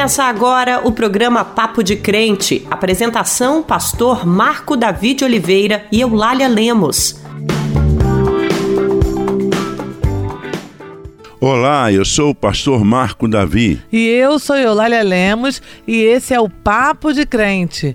Começa agora o programa Papo de Crente. Apresentação: Pastor Marco David Oliveira e Eulália Lemos. Olá, eu sou o pastor Marco Davi. E eu sou Eulália Lemos e esse é o Papo de Crente.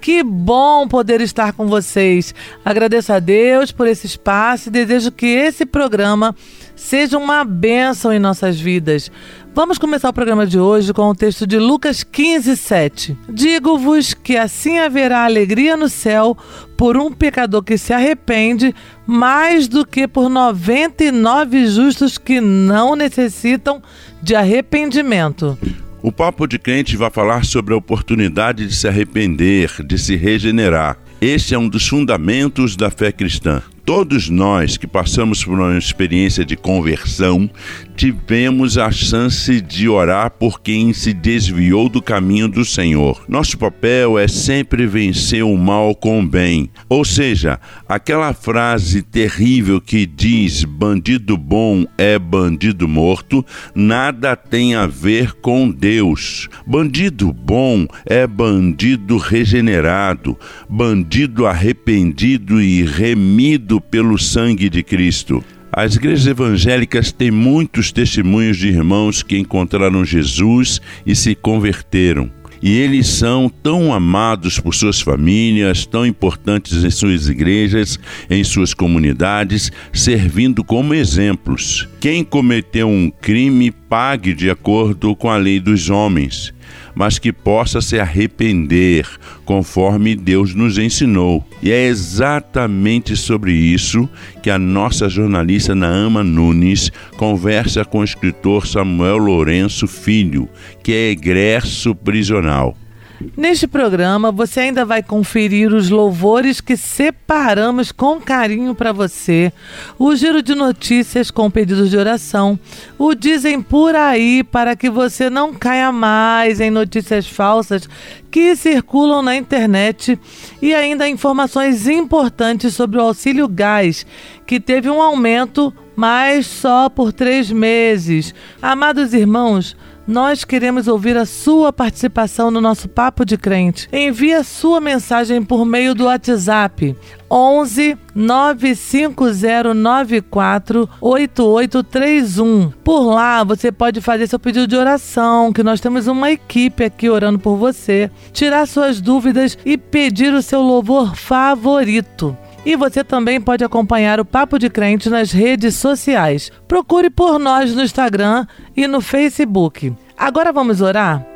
Que bom poder estar com vocês. Agradeço a Deus por esse espaço e desejo que esse programa seja uma bênção em nossas vidas. Vamos começar o programa de hoje com o texto de Lucas 15, 7. Digo-vos que assim haverá alegria no céu por um pecador que se arrepende, mais do que por 99 justos que não necessitam de arrependimento. O Papo de Crente vai falar sobre a oportunidade de se arrepender, de se regenerar. Este é um dos fundamentos da fé cristã. Todos nós que passamos por uma experiência de conversão tivemos a chance de orar por quem se desviou do caminho do Senhor. Nosso papel é sempre vencer o mal com o bem. Ou seja, aquela frase terrível que diz bandido bom é bandido morto, nada tem a ver com Deus. Bandido bom é bandido regenerado, bandido arrependido e remido pelo sangue de Cristo. As igrejas evangélicas têm muitos testemunhos de irmãos que encontraram Jesus e se converteram. E eles são tão amados por suas famílias, tão importantes em suas igrejas, em suas comunidades, servindo como exemplos. Quem cometeu um crime, pague de acordo com a lei dos homens mas que possa se arrepender, conforme Deus nos ensinou. E é exatamente sobre isso que a nossa jornalista Naama Nunes conversa com o escritor Samuel Lourenço Filho, que é egresso prisional. Neste programa, você ainda vai conferir os louvores que separamos com carinho para você, o giro de notícias com pedidos de oração, o Dizem por aí para que você não caia mais em notícias falsas que circulam na internet. E ainda informações importantes sobre o auxílio gás, que teve um aumento, mas só por três meses. Amados irmãos, nós queremos ouvir a sua participação no nosso Papo de Crente. Envie a sua mensagem por meio do WhatsApp 11 95094 8831. Por lá você pode fazer seu pedido de oração, que nós temos uma equipe aqui orando por você, tirar suas dúvidas e pedir o seu louvor favorito. E você também pode acompanhar o Papo de Crente nas redes sociais. Procure por nós no Instagram e no Facebook. Agora vamos orar?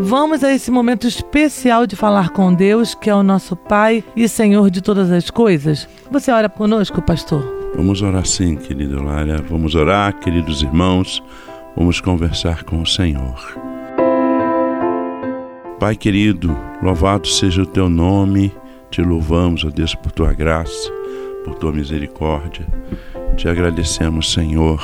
Vamos a esse momento especial de falar com Deus, que é o nosso Pai e Senhor de todas as coisas. Você ora conosco, pastor? Vamos orar sim, querida Lara. Vamos orar, queridos irmãos. Vamos conversar com o Senhor. Pai querido, louvado seja o teu nome te louvamos, ó Deus, por tua graça, por tua misericórdia. Te agradecemos, Senhor,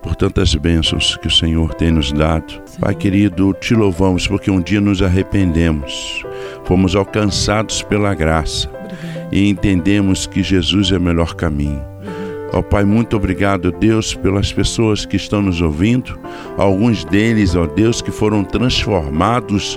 por tantas bênçãos que o Senhor tem nos dado. Pai querido, te louvamos porque um dia nos arrependemos, fomos alcançados pela graça e entendemos que Jesus é o melhor caminho. Ó oh, Pai, muito obrigado, Deus, pelas pessoas que estão nos ouvindo, alguns deles, ó Deus, que foram transformados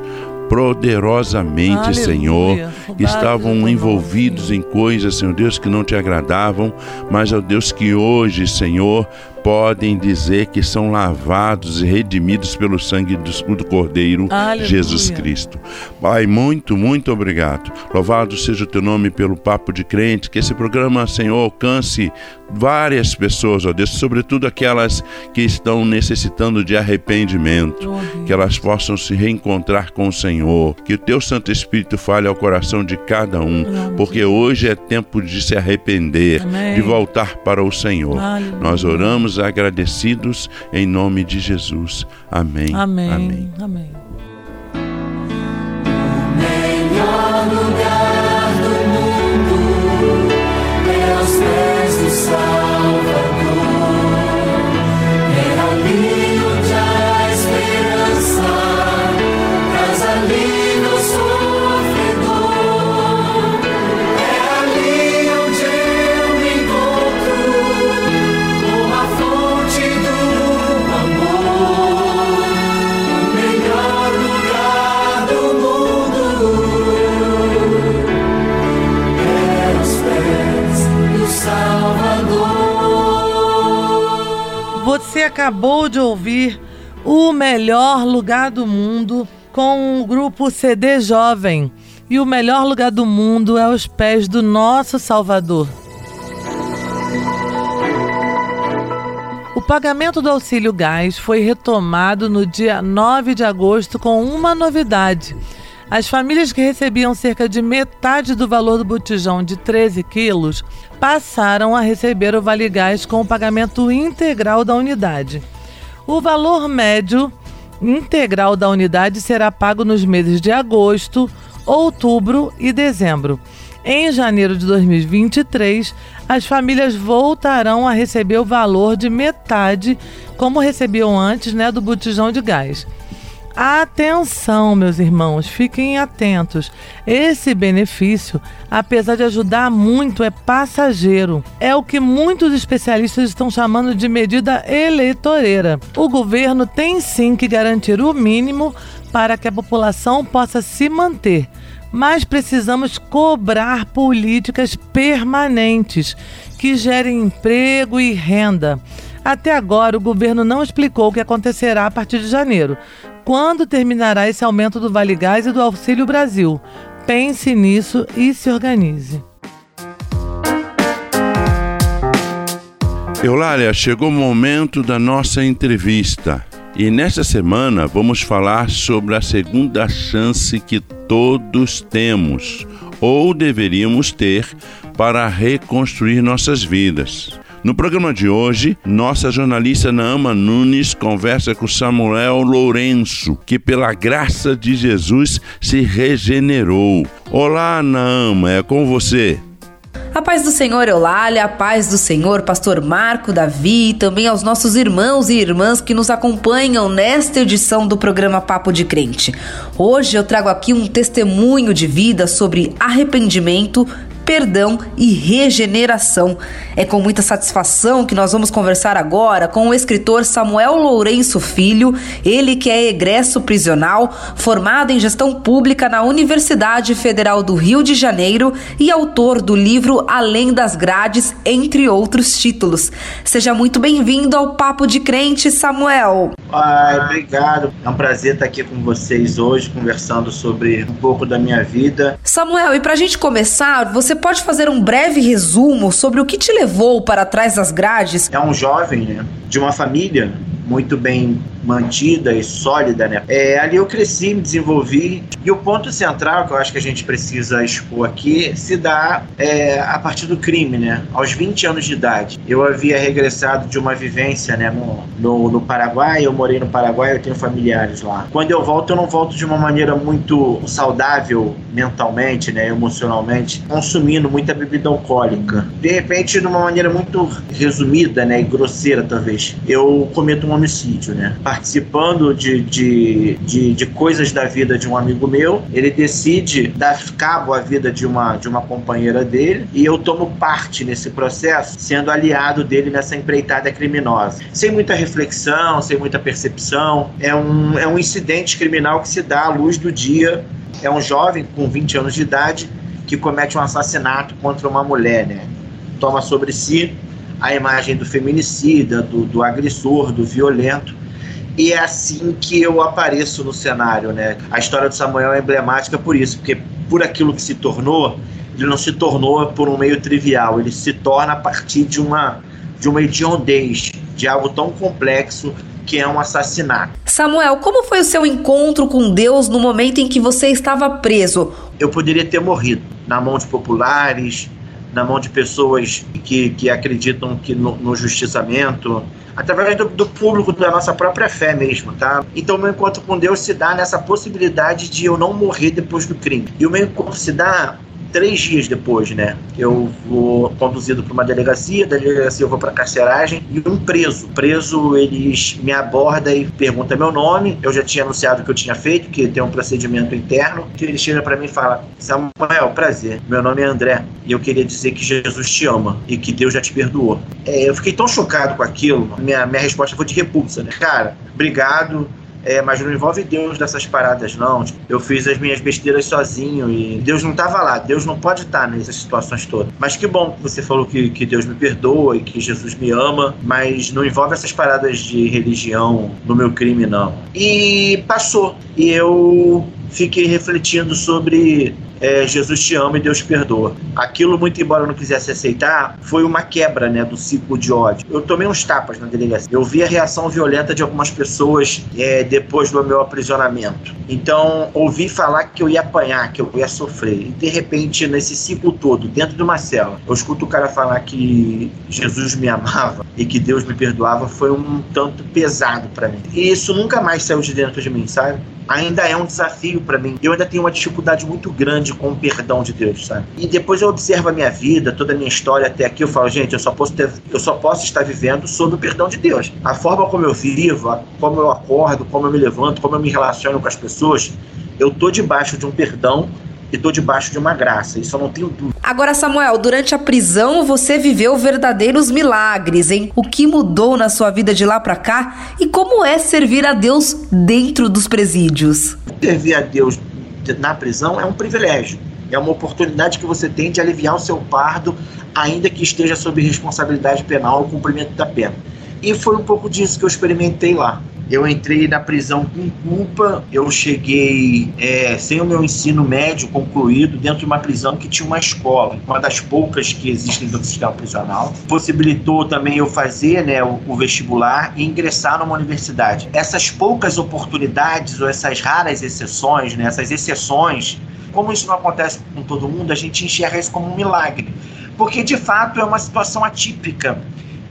poderosamente, Aleluia. Senhor, estavam envolvidos em coisas, Senhor Deus, que não te agradavam, mas, ó Deus, que hoje, Senhor, podem dizer que são lavados e redimidos pelo sangue do Cordeiro Aleluia. Jesus Cristo. Pai, muito, muito obrigado. Louvado seja o teu nome pelo Papo de Crente, que esse programa, Senhor, alcance várias pessoas, ó Deus, sobretudo aquelas que estão necessitando de arrependimento, oh, que elas possam se reencontrar com o Senhor, que o teu Santo Espírito fale ao coração de cada um, porque hoje é tempo de se arrepender, Amém. de voltar para o Senhor. Aleluia. Nós oramos agradecidos em nome de Jesus. Amém. Amém. Amém. Amém. Acabou de ouvir O Melhor Lugar do Mundo com o grupo CD Jovem. E o melhor lugar do mundo é aos pés do nosso Salvador. O pagamento do auxílio gás foi retomado no dia 9 de agosto com uma novidade. As famílias que recebiam cerca de metade do valor do botijão de 13 quilos passaram a receber o Vale Gás com o pagamento integral da unidade. O valor médio integral da unidade será pago nos meses de agosto, outubro e dezembro. Em janeiro de 2023, as famílias voltarão a receber o valor de metade, como recebiam antes, né, do botijão de gás. Atenção, meus irmãos, fiquem atentos. Esse benefício, apesar de ajudar muito, é passageiro. É o que muitos especialistas estão chamando de medida eleitoreira. O governo tem sim que garantir o mínimo para que a população possa se manter mas precisamos cobrar políticas permanentes que gerem emprego e renda. Até agora, o governo não explicou o que acontecerá a partir de janeiro, quando terminará esse aumento do Vale Gás e do Auxílio Brasil? Pense nisso e se organize. Eulália, chegou o momento da nossa entrevista. E nesta semana vamos falar sobre a segunda chance que todos temos ou deveríamos ter para reconstruir nossas vidas. No programa de hoje, nossa jornalista Naama Nunes conversa com Samuel Lourenço, que pela graça de Jesus se regenerou. Olá, Naama, é com você. A paz do Senhor Eulália, a paz do Senhor Pastor Marco Davi e também aos nossos irmãos e irmãs que nos acompanham nesta edição do programa Papo de Crente. Hoje eu trago aqui um testemunho de vida sobre arrependimento, perdão e regeneração. É com muita satisfação que nós vamos conversar agora com o escritor Samuel Lourenço Filho, ele que é egresso prisional, formado em gestão pública na Universidade Federal do Rio de Janeiro e autor do livro Além das Grades, entre outros títulos. Seja muito bem-vindo ao Papo de Crente, Samuel. Ai, obrigado. É um prazer estar aqui com vocês hoje, conversando sobre um pouco da minha vida. Samuel, e para a gente começar, você pode fazer um breve resumo sobre o que te levou para trás das grades? É um jovem, né, de uma família muito bem mantida e sólida, né? É, ali eu cresci, me desenvolvi. E o ponto central que eu acho que a gente precisa expor aqui se dá é, a partir do crime, né? Aos 20 anos de idade. Eu havia regressado de uma vivência, né, no, no, no Paraguai. Eu morei no Paraguai, eu tenho familiares lá. Quando eu volto, eu não volto de uma maneira muito saudável mentalmente, né, emocionalmente, consumindo muita bebida alcoólica. De repente, de uma maneira muito resumida, né, e grosseira talvez, eu cometo um homicídio, né? participando de, de, de, de, coisas da vida de um amigo meu. Ele decide dar cabo à vida de uma, de uma companheira dele e eu tomo parte nesse processo, sendo aliado dele nessa empreitada criminosa. Sem muita reflexão, sem muita percepção. É um, é um incidente criminal que se dá à luz do dia. É um jovem com 20 anos de idade que comete um assassinato contra uma mulher, né? Toma sobre si a imagem do feminicida, do, do agressor, do violento e é assim que eu apareço no cenário, né? A história do Samuel é emblemática por isso, porque por aquilo que se tornou, ele não se tornou por um meio trivial, ele se torna a partir de uma de uma hediondez, de algo tão complexo que é um assassinato. Samuel, como foi o seu encontro com Deus no momento em que você estava preso? Eu poderia ter morrido na mão de populares, na mão de pessoas que, que acreditam que no, no justiçamento, através do, do, público da nossa própria fé mesmo, tá? Então, meu encontro com Deus se dá nessa possibilidade de eu não morrer depois do crime. E o meu encontro se dá três dias depois, né? Eu vou conduzido para uma delegacia, da delegacia eu vou para carceragem e um preso. Preso, eles me aborda e pergunta meu nome. Eu já tinha anunciado que eu tinha feito, que tem um procedimento interno. Que ele chega para mim e fala: Samuel, prazer. Meu nome é André e eu queria dizer que Jesus te ama e que Deus já te perdoou. É, eu fiquei tão chocado com aquilo. Minha minha resposta foi de repulsa, né? Cara, obrigado é, mas não envolve Deus dessas paradas, não. Tipo, eu fiz as minhas besteiras sozinho e Deus não estava lá. Deus não pode estar nessas situações todas. Mas que bom que você falou que, que Deus me perdoa e que Jesus me ama, mas não envolve essas paradas de religião no meu crime, não. E passou. E eu fiquei refletindo sobre é, Jesus te ama e Deus perdoa. Aquilo, muito embora eu não quisesse aceitar, foi uma quebra né, do ciclo de ódio. Eu tomei uns tapas na delegacia. Eu vi a reação violenta de algumas pessoas é, depois do meu aprisionamento. Então, ouvi falar que eu ia apanhar, que eu ia sofrer. E, de repente, nesse ciclo todo, dentro de uma cela, eu escuto o cara falar que Jesus me amava e que Deus me perdoava, foi um tanto pesado para mim. E isso nunca mais saiu de dentro de mim, sabe? Ainda é um desafio para mim. Eu ainda tenho uma dificuldade muito grande com o perdão de Deus, sabe? E depois eu observo a minha vida, toda a minha história até aqui, eu falo, gente, eu só posso ter, eu só posso estar vivendo sob o perdão de Deus. A forma como eu vivo, como eu acordo, como eu me levanto, como eu me relaciono com as pessoas, eu tô debaixo de um perdão e estou debaixo de uma graça, isso eu não tenho dúvida. Agora, Samuel, durante a prisão você viveu verdadeiros milagres, hein? O que mudou na sua vida de lá para cá e como é servir a Deus dentro dos presídios? Servir a Deus na prisão é um privilégio. É uma oportunidade que você tem de aliviar o seu pardo, ainda que esteja sob responsabilidade penal ou cumprimento da pena. E foi um pouco disso que eu experimentei lá. Eu entrei na prisão com culpa, eu cheguei é, sem o meu ensino médio concluído dentro de uma prisão que tinha uma escola, uma das poucas que existem no sistema prisional. Possibilitou também eu fazer né, o, o vestibular e ingressar numa universidade. Essas poucas oportunidades ou essas raras exceções, né, essas exceções, como isso não acontece com todo mundo, a gente enxerga isso como um milagre. Porque de fato é uma situação atípica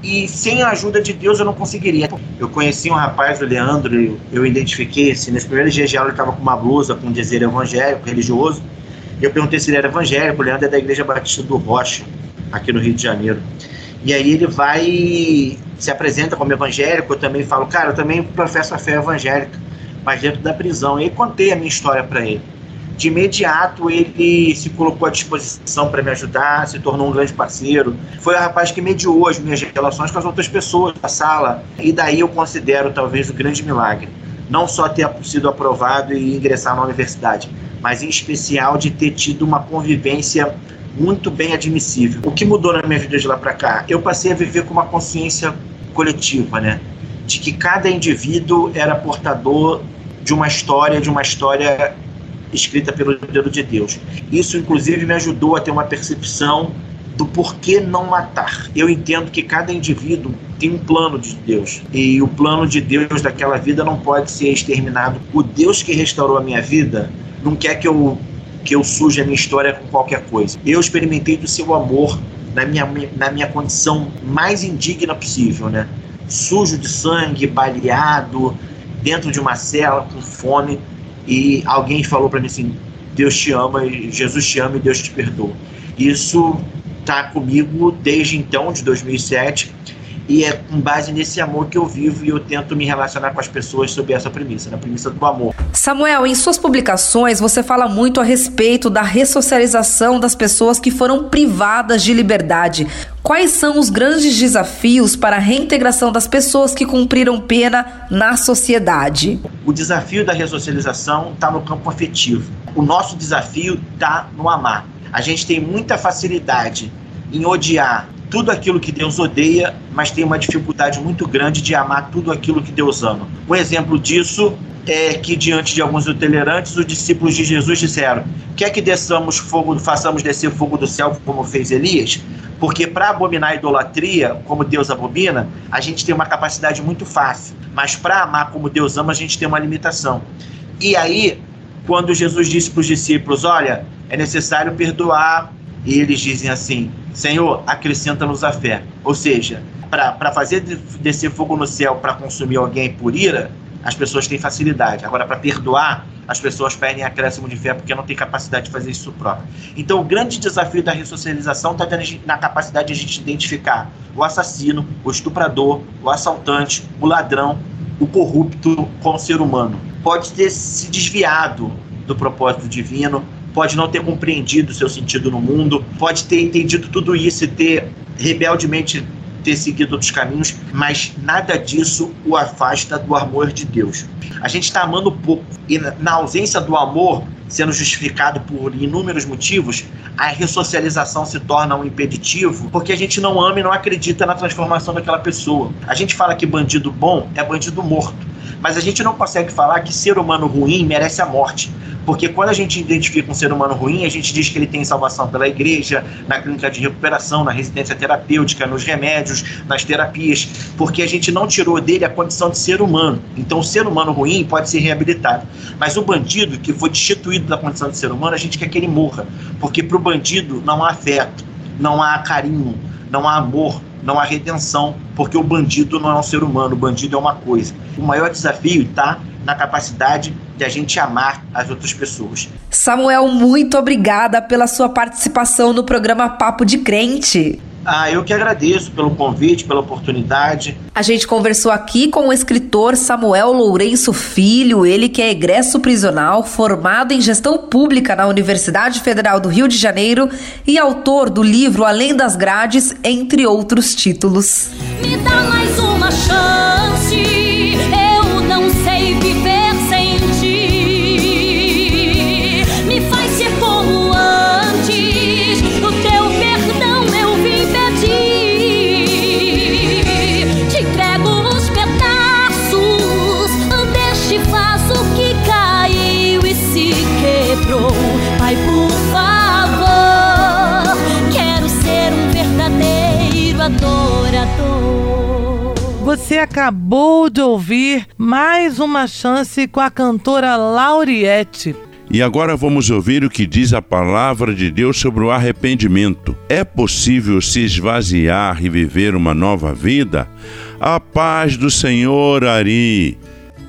e sem a ajuda de Deus eu não conseguiria. Eu conheci um rapaz, o Leandro, eu identifiquei, assim, nesse primeiro dia de aula ele estava com uma blusa com um dizer evangélico, religioso, eu perguntei se ele era evangélico, o Leandro é da Igreja Batista do Rocha, aqui no Rio de Janeiro. E aí ele vai, se apresenta como evangélico, eu também falo, cara, eu também professo a fé evangélica, mas dentro da prisão. E aí contei a minha história para ele de imediato ele se colocou à disposição para me ajudar, se tornou um grande parceiro. Foi o rapaz que mediou as minhas relações com as outras pessoas da sala. E daí eu considero talvez o grande milagre. Não só ter sido aprovado e ingressar na universidade, mas em especial de ter tido uma convivência muito bem admissível. O que mudou na minha vida de lá para cá? Eu passei a viver com uma consciência coletiva, né? De que cada indivíduo era portador de uma história, de uma história escrita pelo dedo de Deus. Isso, inclusive, me ajudou a ter uma percepção do porquê não matar. Eu entendo que cada indivíduo tem um plano de Deus e o plano de Deus daquela vida não pode ser exterminado. O Deus que restaurou a minha vida não quer que eu que eu suje a minha história com qualquer coisa. Eu experimentei do seu amor na minha, na minha condição mais indigna possível, né? Sujo de sangue, baleado, dentro de uma cela com fome, e alguém falou para mim assim: Deus te ama, Jesus te ama e Deus te perdoa. Isso está comigo desde então, de 2007, e é com base nesse amor que eu vivo e eu tento me relacionar com as pessoas sob essa premissa, na premissa do amor. Samuel, em suas publicações você fala muito a respeito da ressocialização das pessoas que foram privadas de liberdade. Quais são os grandes desafios para a reintegração das pessoas que cumpriram pena na sociedade? O desafio da ressocialização está no campo afetivo. O nosso desafio está no amar. A gente tem muita facilidade em odiar tudo aquilo que Deus odeia, mas tem uma dificuldade muito grande de amar tudo aquilo que Deus ama. Um exemplo disso é que diante de alguns intolerantes, os discípulos de Jesus disseram: "Quer que desçamos fogo, façamos descer fogo do céu como fez Elias?" Porque para abominar a idolatria, como Deus abomina, a gente tem uma capacidade muito fácil, mas para amar como Deus ama, a gente tem uma limitação. E aí, quando Jesus disse para os discípulos: "Olha, é necessário perdoar e eles dizem assim: Senhor, acrescenta-nos a fé. Ou seja, para fazer descer fogo no céu para consumir alguém por ira, as pessoas têm facilidade. Agora, para perdoar, as pessoas pedem acréscimo de fé porque não têm capacidade de fazer isso próprio. Então, o grande desafio da ressocialização está na capacidade de a gente identificar o assassino, o estuprador, o assaltante, o ladrão, o corrupto como ser humano. Pode ter se desviado do propósito divino, pode não ter compreendido o seu sentido no mundo, pode ter entendido tudo isso e ter rebeldemente ter seguido outros caminhos, mas nada disso o afasta do amor de Deus. A gente está amando pouco e na ausência do amor sendo justificado por inúmeros motivos, a ressocialização se torna um impeditivo porque a gente não ama e não acredita na transformação daquela pessoa. A gente fala que bandido bom é bandido morto, mas a gente não consegue falar que ser humano ruim merece a morte. Porque quando a gente identifica um ser humano ruim, a gente diz que ele tem salvação pela igreja, na clínica de recuperação, na residência terapêutica, nos remédios, nas terapias, porque a gente não tirou dele a condição de ser humano. Então, o ser humano ruim pode ser reabilitado. Mas o bandido que foi destituído da condição de ser humano, a gente quer que ele morra. Porque para o bandido não há afeto, não há carinho, não há amor, não há redenção, porque o bandido não é um ser humano, o bandido é uma coisa. O maior desafio está na capacidade de a gente amar as outras pessoas. Samuel, muito obrigada pela sua participação no programa Papo de Crente. Ah, eu que agradeço pelo convite, pela oportunidade. A gente conversou aqui com o escritor Samuel Lourenço Filho, ele que é egresso prisional, formado em gestão pública na Universidade Federal do Rio de Janeiro e autor do livro Além das Grades, entre outros títulos. Me dá mais uma chance, acabou de ouvir mais uma chance com a cantora Lauriette. E agora vamos ouvir o que diz a palavra de Deus sobre o arrependimento. É possível se esvaziar e viver uma nova vida? A paz do Senhor, Ari.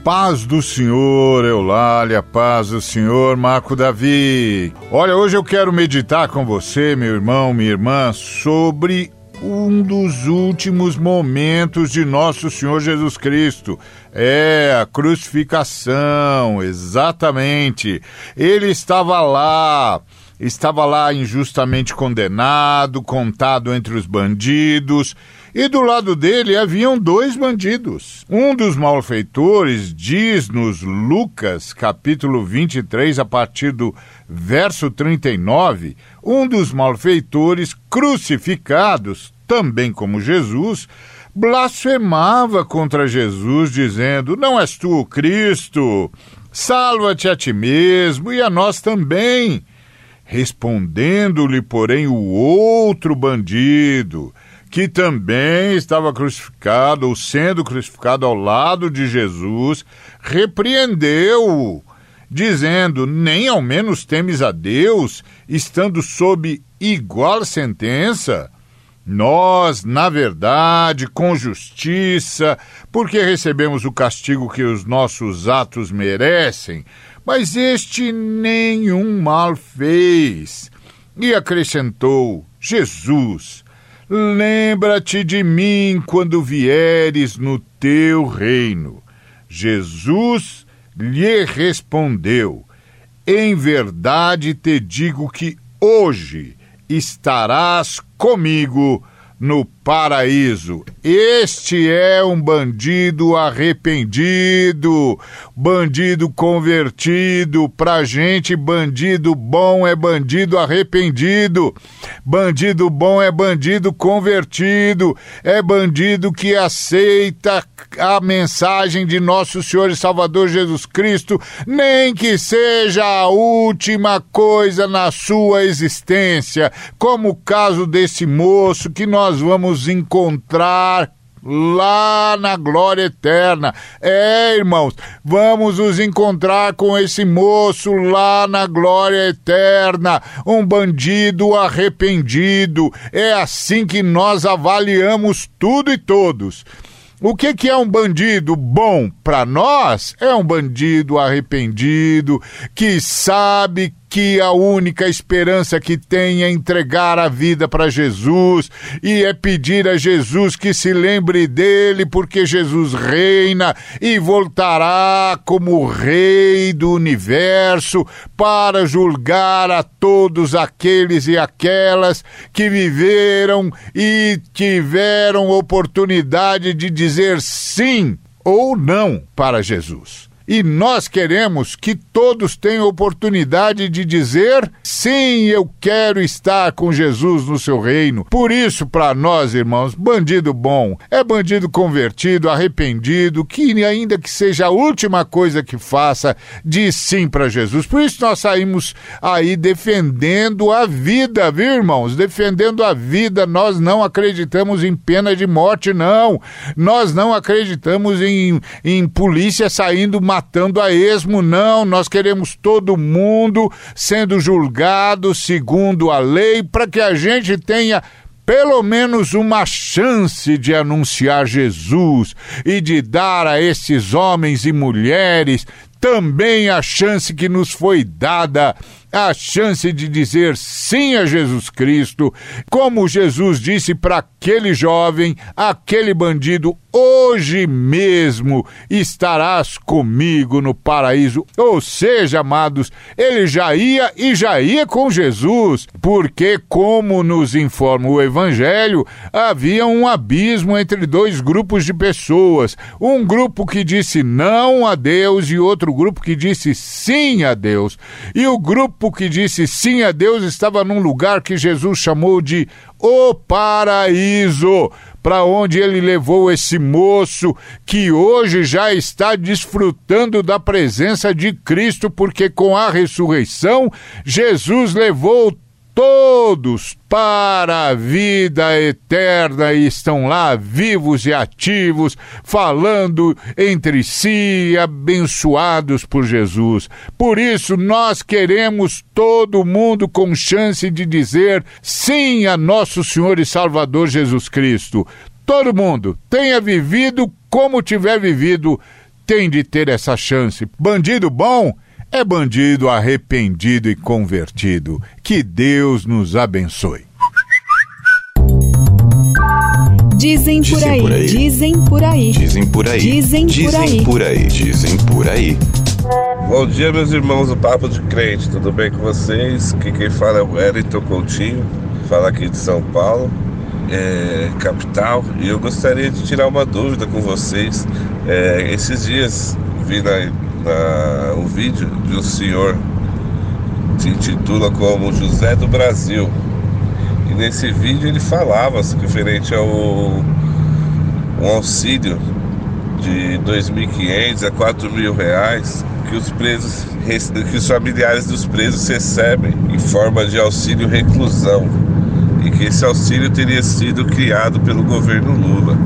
Paz do Senhor, Eulália, paz do Senhor, Marco Davi. Olha, hoje eu quero meditar com você, meu irmão, minha irmã, sobre um dos últimos momentos de nosso Senhor Jesus Cristo. É a crucificação, exatamente. Ele estava lá, estava lá injustamente condenado, contado entre os bandidos. E do lado dele haviam dois bandidos. Um dos malfeitores diz-nos Lucas, capítulo 23, a partir do verso 39, um dos malfeitores crucificados, também como Jesus, blasfemava contra Jesus, dizendo: Não és tu o Cristo? Salva-te a ti mesmo e a nós também. Respondendo-lhe, porém, o outro bandido, que também estava crucificado, ou sendo crucificado ao lado de Jesus, repreendeu-o, dizendo: Nem ao menos temes a Deus, estando sob igual sentença? Nós, na verdade, com justiça, porque recebemos o castigo que os nossos atos merecem, mas este nenhum mal fez. E acrescentou: Jesus, lembra-te de mim quando vieres no teu reino. Jesus lhe respondeu: Em verdade te digo que hoje estarás comigo no paraíso. Este é um bandido arrependido, bandido convertido. Pra gente, bandido bom é bandido arrependido. Bandido bom é bandido convertido. É bandido que aceita a mensagem de nosso Senhor e Salvador Jesus Cristo, nem que seja a última coisa na sua existência, como o caso desse moço que nós vamos encontrar lá na glória eterna. É, irmãos, vamos nos encontrar com esse moço lá na glória eterna, um bandido arrependido. É assim que nós avaliamos tudo e todos. O que, que é um bandido bom para nós? É um bandido arrependido que sabe que a única esperança que tem é entregar a vida para Jesus e é pedir a Jesus que se lembre dele, porque Jesus reina e voltará como Rei do universo para julgar a todos aqueles e aquelas que viveram e tiveram oportunidade de dizer sim ou não para Jesus. E nós queremos que todos tenham oportunidade de dizer: sim, eu quero estar com Jesus no seu reino. Por isso, para nós, irmãos, bandido bom é bandido convertido, arrependido, que ainda que seja a última coisa que faça, diz sim para Jesus. Por isso nós saímos aí defendendo a vida, viu, irmãos? Defendendo a vida. Nós não acreditamos em pena de morte, não. Nós não acreditamos em, em polícia saindo matando a esmo, não. Nós queremos todo mundo sendo julgado segundo a lei para que a gente tenha pelo menos uma chance de anunciar Jesus e de dar a esses homens e mulheres também a chance que nos foi dada a chance de dizer sim a Jesus Cristo, como Jesus disse para aquele jovem, aquele bandido, hoje mesmo estarás comigo no paraíso. Ou seja, amados, ele já ia e já ia com Jesus, porque, como nos informa o Evangelho, havia um abismo entre dois grupos de pessoas: um grupo que disse não a Deus e outro grupo que disse sim a Deus. E o grupo que disse sim a Deus estava num lugar que Jesus chamou de o paraíso, para onde ele levou esse moço que hoje já está desfrutando da presença de Cristo, porque com a ressurreição Jesus levou todos para a vida eterna e estão lá vivos e ativos, falando entre si, abençoados por Jesus. Por isso, nós queremos todo mundo com chance de dizer sim a nosso Senhor e Salvador Jesus Cristo. Todo mundo tenha vivido como tiver vivido, tem de ter essa chance. Bandido bom é bandido arrependido e convertido. Que Deus nos abençoe. Dizem por aí, dizem por aí, dizem por aí, dizem por aí, por aí, dizem por aí. Bom dia, meus irmãos do Papo de Crente, tudo bem com vocês? Aqui quem fala é o Wellington Coutinho, fala aqui de São Paulo, é, capital, e eu gostaria de tirar uma dúvida com vocês. É, esses dias vi na, na, um vídeo de um senhor se intitula como José do Brasil. E nesse vídeo ele falava referente ao um auxílio de 2.500 a 4 mil reais que os presos que os familiares dos presos recebem em forma de auxílio reclusão e que esse auxílio teria sido criado pelo governo Lula.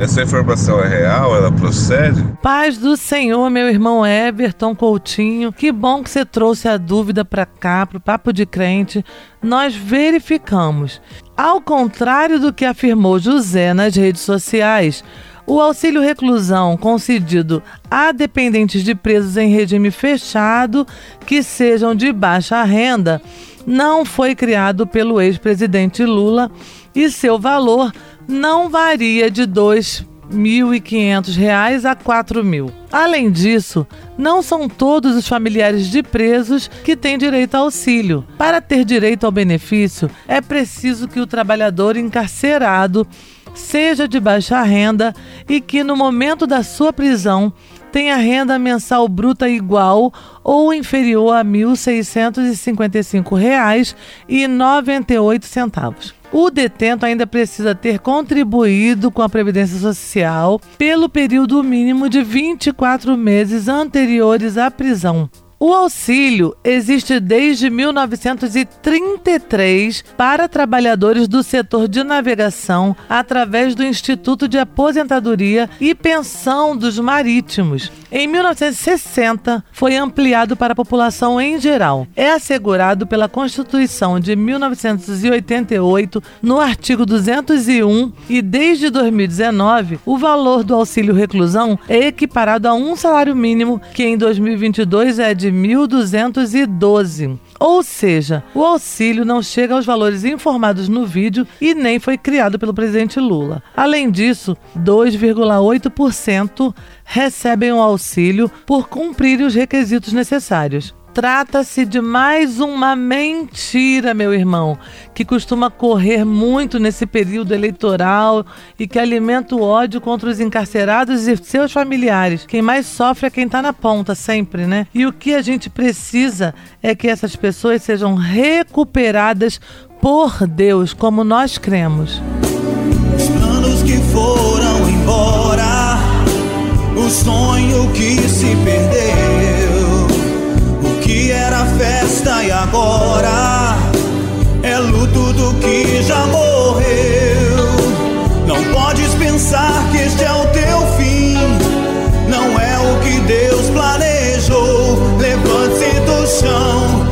Essa informação é real? Ela procede? Paz do Senhor, meu irmão Everton Coutinho. Que bom que você trouxe a dúvida para cá, para o Papo de Crente. Nós verificamos. Ao contrário do que afirmou José nas redes sociais, o auxílio reclusão concedido a dependentes de presos em regime fechado que sejam de baixa renda não foi criado pelo ex-presidente Lula e seu valor não varia de R$ 2.500 a R$ 4.000. Além disso, não são todos os familiares de presos que têm direito ao auxílio. Para ter direito ao benefício, é preciso que o trabalhador encarcerado seja de baixa renda e que no momento da sua prisão tenha renda mensal bruta igual ou inferior a R$ 1.655,98. O detento ainda precisa ter contribuído com a Previdência Social pelo período mínimo de 24 meses anteriores à prisão. O auxílio existe desde 1933 para trabalhadores do setor de navegação através do Instituto de Aposentadoria e Pensão dos Marítimos. Em 1960, foi ampliado para a população em geral. É assegurado pela Constituição de 1988, no artigo 201, e desde 2019, o valor do auxílio reclusão é equiparado a um salário mínimo, que em 2022 é de de 1.212. Ou seja, o auxílio não chega aos valores informados no vídeo e nem foi criado pelo presidente Lula. Além disso, 2,8% recebem o auxílio por cumprir os requisitos necessários. Trata-se de mais uma mentira, meu irmão, que costuma correr muito nesse período eleitoral e que alimenta o ódio contra os encarcerados e seus familiares. Quem mais sofre é quem está na ponta, sempre, né? E o que a gente precisa é que essas pessoas sejam recuperadas por Deus, como nós cremos. Os planos que foram embora, o sonho que se perdeu era festa e agora é luto do que já morreu. Não podes pensar que este é o teu fim, não é o que Deus planejou. Levante-se do chão,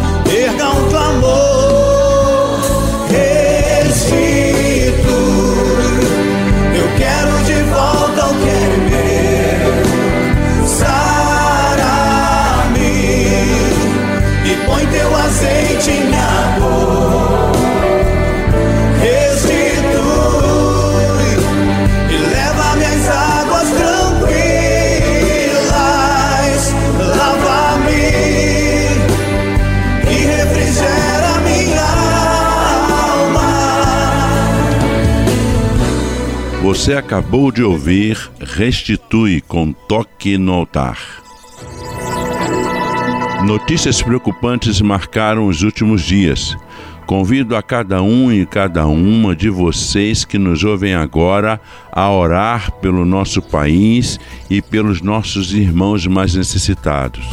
Você acabou de ouvir Restitui com Toque no Altar. Notícias preocupantes marcaram os últimos dias. Convido a cada um e cada uma de vocês que nos ouvem agora a orar pelo nosso país e pelos nossos irmãos mais necessitados.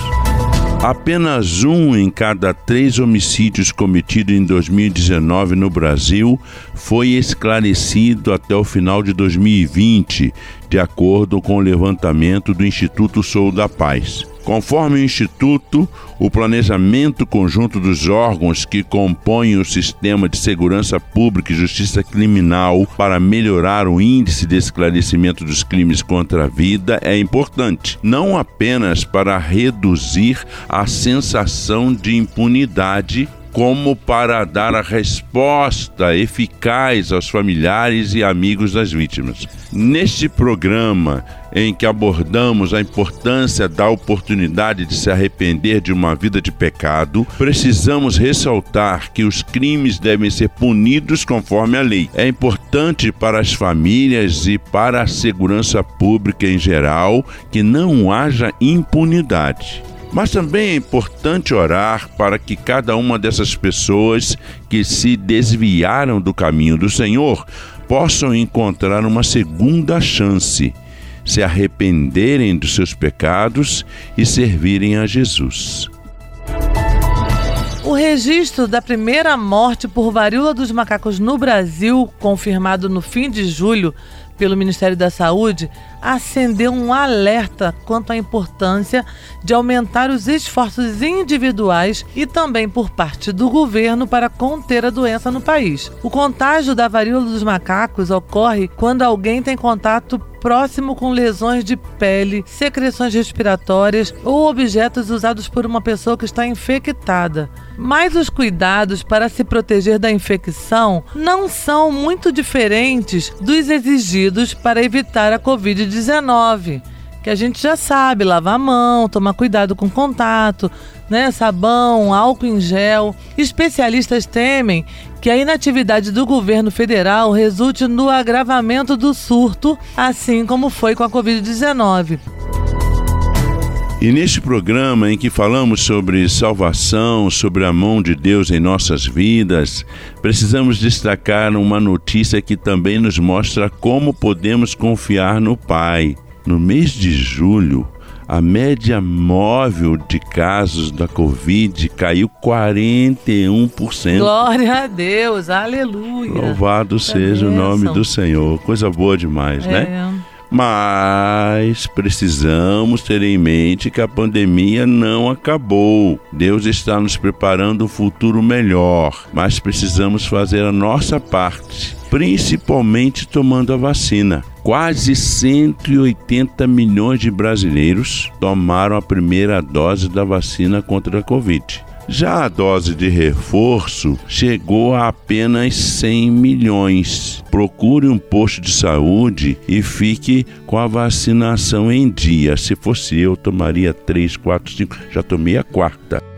Apenas um em cada três homicídios cometidos em 2019 no Brasil foi esclarecido até o final de 2020, de acordo com o levantamento do Instituto Sou da Paz. Conforme o Instituto, o planejamento conjunto dos órgãos que compõem o sistema de segurança pública e justiça criminal para melhorar o índice de esclarecimento dos crimes contra a vida é importante, não apenas para reduzir a sensação de impunidade como para dar a resposta eficaz aos familiares e amigos das vítimas. Neste programa, em que abordamos a importância da oportunidade de se arrepender de uma vida de pecado, precisamos ressaltar que os crimes devem ser punidos conforme a lei. É importante para as famílias e para a segurança pública em geral que não haja impunidade. Mas também é importante orar para que cada uma dessas pessoas que se desviaram do caminho do Senhor possam encontrar uma segunda chance, se arrependerem dos seus pecados e servirem a Jesus. O registro da primeira morte por varíola dos macacos no Brasil, confirmado no fim de julho pelo Ministério da Saúde, acendeu um alerta quanto à importância de aumentar os esforços individuais e também por parte do governo para conter a doença no país. O contágio da varíola dos macacos ocorre quando alguém tem contato próximo com lesões de pele, secreções respiratórias ou objetos usados por uma pessoa que está infectada. Mas os cuidados para se proteger da infecção não são muito diferentes dos exigidos para evitar a Covid-19 que a gente já sabe, lavar a mão, tomar cuidado com contato, né, sabão, álcool em gel. Especialistas temem que a inatividade do governo federal resulte no agravamento do surto, assim como foi com a Covid-19. E neste programa em que falamos sobre salvação, sobre a mão de Deus em nossas vidas, precisamos destacar uma notícia que também nos mostra como podemos confiar no Pai. No mês de julho, a média móvel de casos da Covid caiu 41%. Glória a Deus, aleluia. Louvado seja o nome do Senhor. Coisa boa demais, é. né? Mas precisamos ter em mente que a pandemia não acabou. Deus está nos preparando um futuro melhor, mas precisamos fazer a nossa parte, principalmente tomando a vacina. quase 180 milhões de brasileiros tomaram a primeira dose da vacina contra a Covid. Já a dose de reforço chegou a apenas 100 milhões. Procure um posto de saúde e fique com a vacinação em dia. Se fosse eu, tomaria 3, 4, 5. Já tomei a quarta.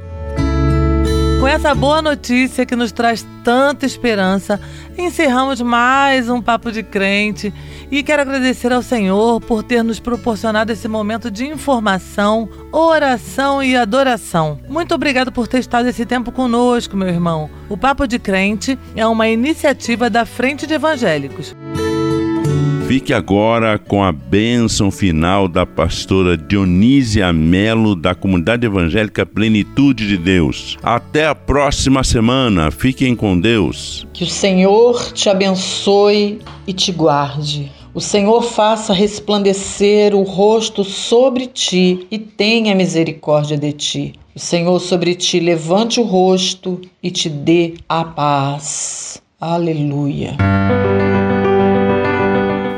Com essa boa notícia que nos traz tanta esperança, encerramos mais um Papo de Crente e quero agradecer ao Senhor por ter nos proporcionado esse momento de informação, oração e adoração. Muito obrigado por ter estado esse tempo conosco, meu irmão. O Papo de Crente é uma iniciativa da Frente de Evangélicos. Fique agora com a bênção final da pastora Dionísia Melo, da Comunidade Evangélica Plenitude de Deus. Até a próxima semana. Fiquem com Deus. Que o Senhor te abençoe e te guarde. O Senhor faça resplandecer o rosto sobre ti e tenha misericórdia de ti. O Senhor sobre ti levante o rosto e te dê a paz. Aleluia.